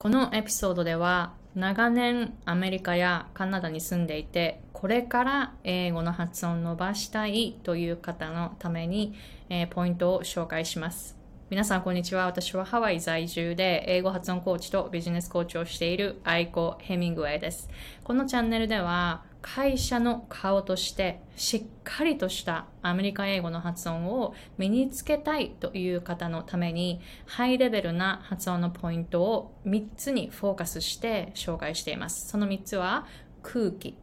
このエピソードでは長年アメリカやカナダに住んでいてこれから英語の発音を伸ばしたいという方のために、えー、ポイントを紹介します。皆さんこんにちは。私はハワイ在住で英語発音コーチとビジネスコーチをしているアイコ・ヘミングウェイです。このチャンネルでは会社の顔としてしっかりとしたアメリカ英語の発音を身につけたいという方のためにハイレベルな発音のポイントを3つにフォーカスして紹介しています。その3つは空気、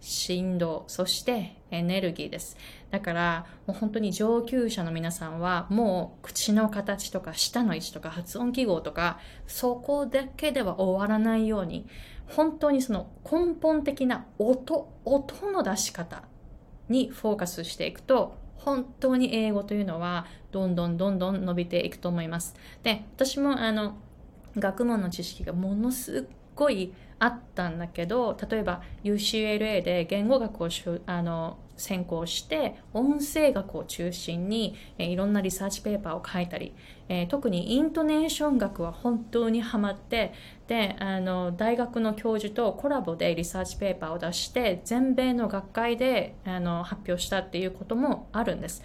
振動、そしてエネルギーです。だから、もう本当に上級者の皆さんは、もう口の形とか舌の位置とか発音記号とか、そこだけでは終わらないように、本当にその根本的な音、音の出し方にフォーカスしていくと、本当に英語というのはどんどんどんどん伸びていくと思います。で、私もあの、学問の知識がものすごいあったんだけど、例えば UCLA で言語学をあの専攻して音声学を中心に、いろんなリサーチペーパーを書いたり、え、特にイントネーション学は本当にハマってであの大学の教授とコラボでリサーチペーパーを出して全米の学会であの発表したっていうこともあるんです。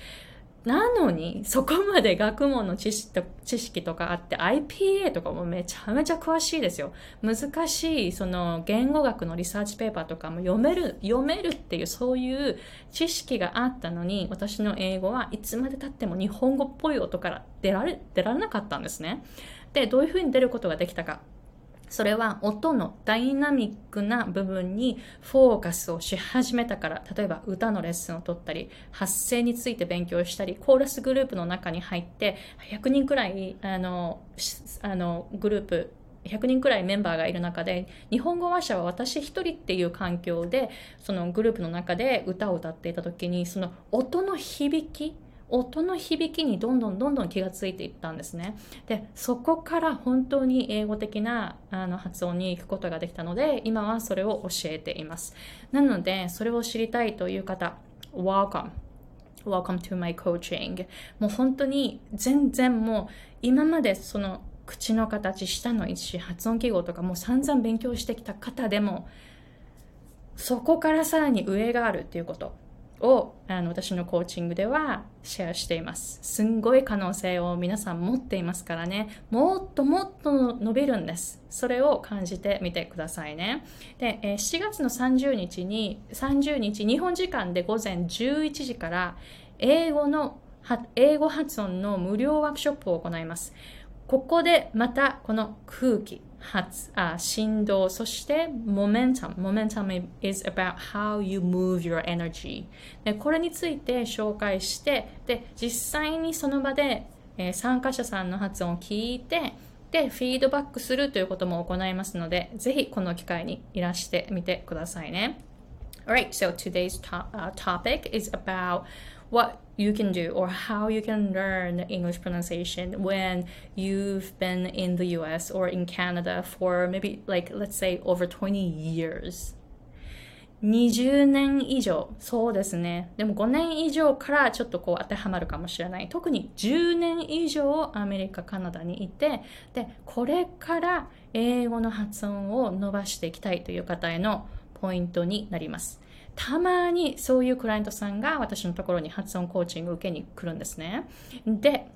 なのに、そこまで学問の知識と知識とかあって、IPA とかもめちゃめちゃ詳しいですよ。難しい、その言語学のリサーチペーパーとかも読める、読めるっていう、そういう知識があったのに、私の英語はいつまで経っても日本語っぽい音から出られ、出られなかったんですね。で、どういうふうに出ることができたか。それは音のダイナミックな部分にフォーカスをし始めたから、例えば歌のレッスンを取ったり、発声について勉強したり、コーラスグループの中に入って、100人くらい、あの、あのグループ、100人くらいメンバーがいる中で、日本語話者は私一人っていう環境で、そのグループの中で歌を歌っていた時に、その音の響き、音の響きにどんどんどんどん気がついていったんですね。で、そこから本当に英語的なあの発音に行くことができたので、今はそれを教えています。なので、それを知りたいという方、Welcome! Welcome to my coaching. もう本当に全然もう今までその口の形、舌の位置、発音記号とかもう散々勉強してきた方でも、そこからさらに上があるっていうこと。をあの私のコーチングではシェアしています。すんごい可能性を皆さん持っていますからね、もっともっと伸びるんです。それを感じてみてくださいね。で、7月の30日に、30日、日本時間で午前11時から英語の、英語発音の無料ワークショップを行います。ここでまたこの空気、発あ振動、そして momentum。momentum is about how you move your energy。でこれについて紹介して、で実際にその場で、えー、参加者さんの発音を聞いて、で、フィードバックするということも行いますので、ぜひこの機会にいらしてみてくださいね。Alright, so today's to uh, topic is about what you can do or how you can learn English pronunciation when you've been in the US or in Canada for maybe like let's say over 20 years 20年以上。そうですね。でも5年以上からちょっとこう当てはまるかもしれない。特に10年以上アメリカ、カナダにいて、で、これから英語の発音を伸ばしていきたいという方へのポイントになります。たまにそういうクライアントさんが私のところに発音コーチング受けに来るんですね。で、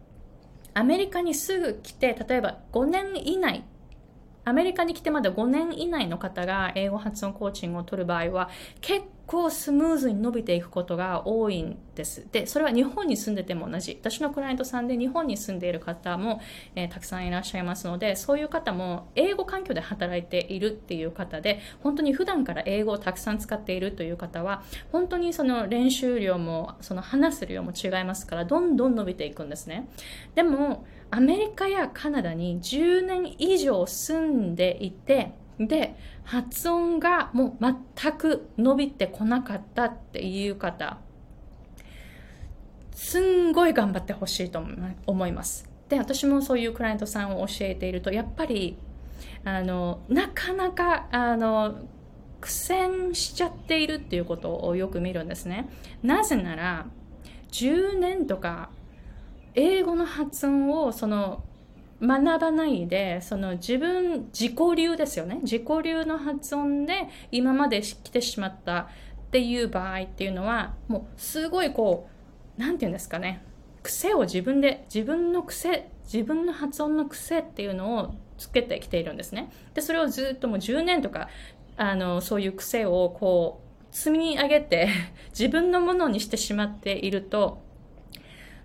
アメリカにすぐ来て、例えば5年以内アメリカに来てまだ5年以内の方が英語発音コーチングを取る場合は結構スムーズに伸びていくことが多いんです。で、それは日本に住んでても同じ。私のクライアントさんで日本に住んでいる方も、えー、たくさんいらっしゃいますので、そういう方も英語環境で働いているっていう方で、本当に普段から英語をたくさん使っているという方は、本当にその練習量も、その話す量も違いますから、どんどん伸びていくんですね。でも、アメリカやカナダに10年以上住んでいて、で、発音がもう全く伸びてこなかったっていう方、すんごい頑張ってほしいと思います。で、私もそういうクライアントさんを教えていると、やっぱり、あの、なかなか、あの、苦戦しちゃっているっていうことをよく見るんですね。なぜなら、10年とか英語の発音をその学ばないで、その自分、自己流ですよね。自己流の発音で今まで来てしまったっていう場合っていうのは、もうすごいこう、なんて言うんですかね。癖を自分で、自分の癖、自分の発音の癖っていうのをつけてきているんですね。で、それをずっともう10年とか、あの、そういう癖をこう、積み上げて 自分のものにしてしまっていると、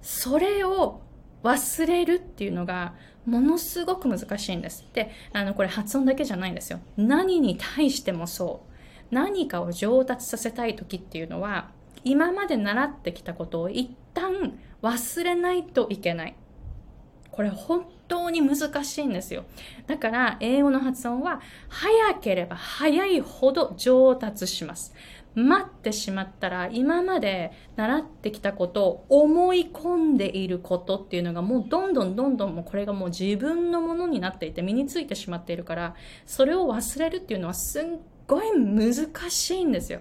それを忘れるっていうのがものすごく難しいんです。で、あの、これ発音だけじゃないんですよ。何に対してもそう。何かを上達させたい時っていうのは、今まで習ってきたことを一旦忘れないといけない。これ本当に難しいんですよ。だから英語の発音は早ければ早いほど上達します。待ってしまったら今まで習ってきたことを思い込んでいることっていうのがもうどんどんどんどんもうこれがもう自分のものになっていて身についてしまっているからそれを忘れるっていうのはすっごい難しいんですよ。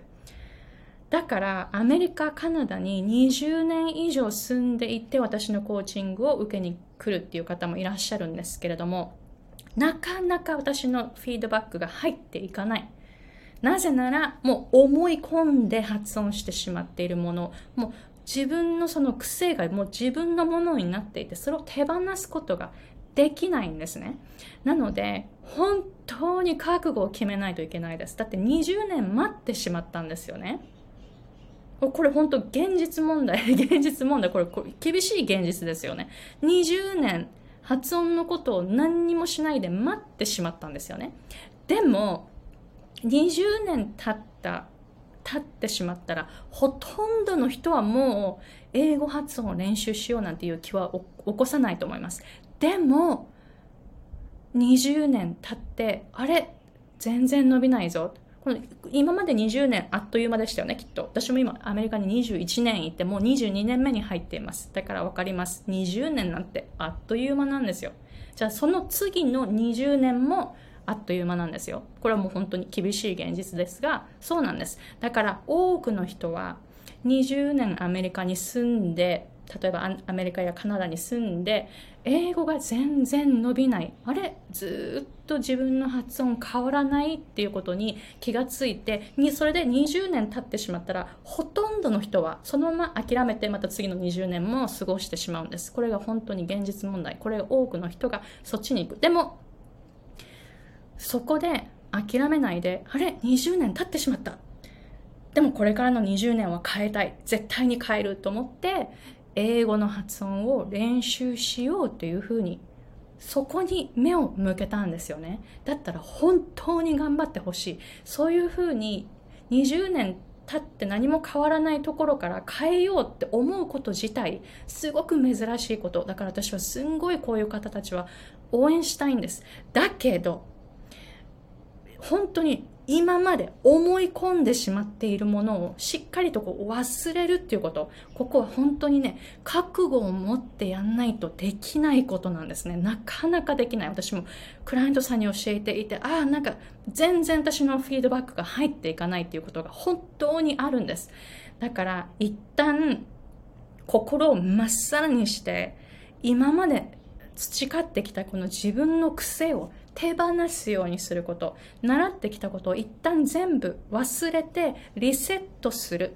だからアメリカ、カナダに20年以上住んでいて私のコーチングを受けに来るっていう方もいらっしゃるんですけれどもなかなか私のフィードバックが入っていかない。なぜなら、もう思い込んで発音してしまっているもの、もう自分のその癖がもう自分のものになっていて、それを手放すことができないんですね。なので、本当に覚悟を決めないといけないです。だって20年待ってしまったんですよね。これ本当現実問題、現実問題、これこれ厳しい現実ですよね。20年発音のことを何にもしないで待ってしまったんですよね。でも、20年経った経ってしまったらほとんどの人はもう英語発音を練習しようなんていう気は起こさないと思います。でも20年経ってあれ？全然伸びないぞ。この今まで20年あっという間でしたよねきっと私も今アメリカに21年いてもう22年目に入っていますだから分かります20年なんてあっという間なんですよじゃあその次の20年もあっという間なんですよ。これはもう本当に厳しい現実ですが、そうなんです。だから多くの人は20年アメリカに住んで、例えばアメリカやカナダに住んで、英語が全然伸びない。あれ？ずっと自分の発音変わらないっていうことに気がついてに、それで20年経ってしまったら、ほとんどの人はそのまま諦めてまた次の20年も過ごしてしまうんです。これが本当に現実問題。これ多くの人がそっちに行く。でも、そこで諦めないで、あれ ?20 年経ってしまった。でもこれからの20年は変えたい。絶対に変えると思って、英語の発音を練習しようというふうに、そこに目を向けたんですよね。だったら本当に頑張ってほしい。そういうふうに20年経って何も変わらないところから変えようって思うこと自体すごく珍しいことだから私はすんごいこういう方たちは応援したいんですだけど本当に今まで思い込んでしまっているものをしっかりとこう忘れるっていうこと。ここは本当にね、覚悟を持ってやんないとできないことなんですね。なかなかできない。私もクライアントさんに教えていて、ああ、なんか全然私のフィードバックが入っていかないっていうことが本当にあるんです。だから一旦心をまっさらにして、今まで培ってきたこの自分の癖を手放すようにすること、習ってきたことを一旦全部忘れてリセットする。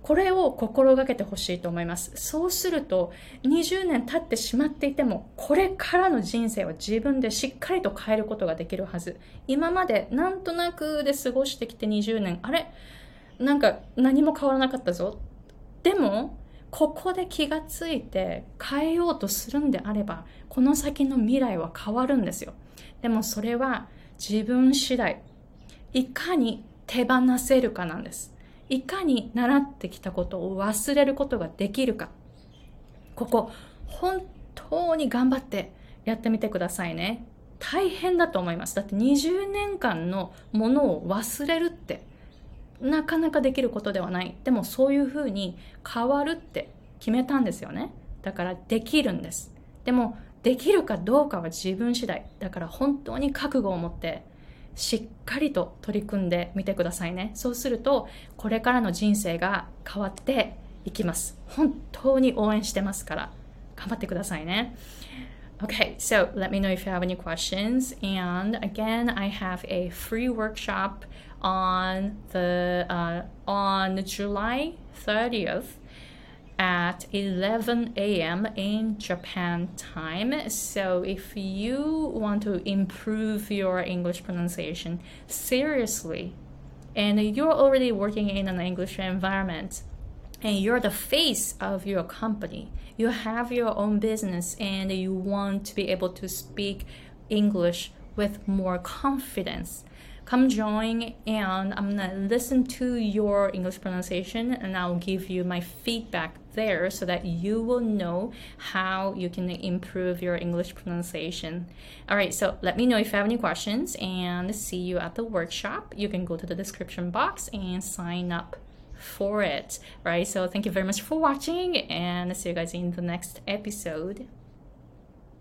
これを心がけてほしいと思います。そうすると、20年経ってしまっていても、これからの人生を自分でしっかりと変えることができるはず。今までなんとなくで過ごしてきて20年、あれ？なんか何も変わらなかったぞ。でも、ここで気がついて変えようとするんであれば、この先の未来は変わるんですよ。でもそれは自分次第。いかに手放せるかなんです。いかに習ってきたことを忘れることができるか。ここ、本当に頑張ってやってみてくださいね。大変だと思います。だって20年間のものを忘れるってなかなかできることではない。でもそういうふうに変わるって決めたんですよね。だからできるんです。でもできるかどうかは自分次第。だから本当に覚悟を持って、しっかりと取り組んでみてくださいね。そうすると、これからの人生が変わっていきます。本当に応援してますから、頑張ってくださいね。Okay, so let me know if you have any questions. And again, I have a free workshop on the uh, on July 30th at 11 a.m. in Japan time. So if you want to improve your English pronunciation seriously, and you're already working in an English environment, and you're the face of your company, you have your own business, and you want to be able to speak English with more confidence come join and I'm gonna listen to your English pronunciation and I'll give you my feedback there so that you will know how you can improve your English pronunciation. All right, so let me know if you have any questions and see you at the workshop. You can go to the description box and sign up for it. All right, so thank you very much for watching and see you guys in the next episode.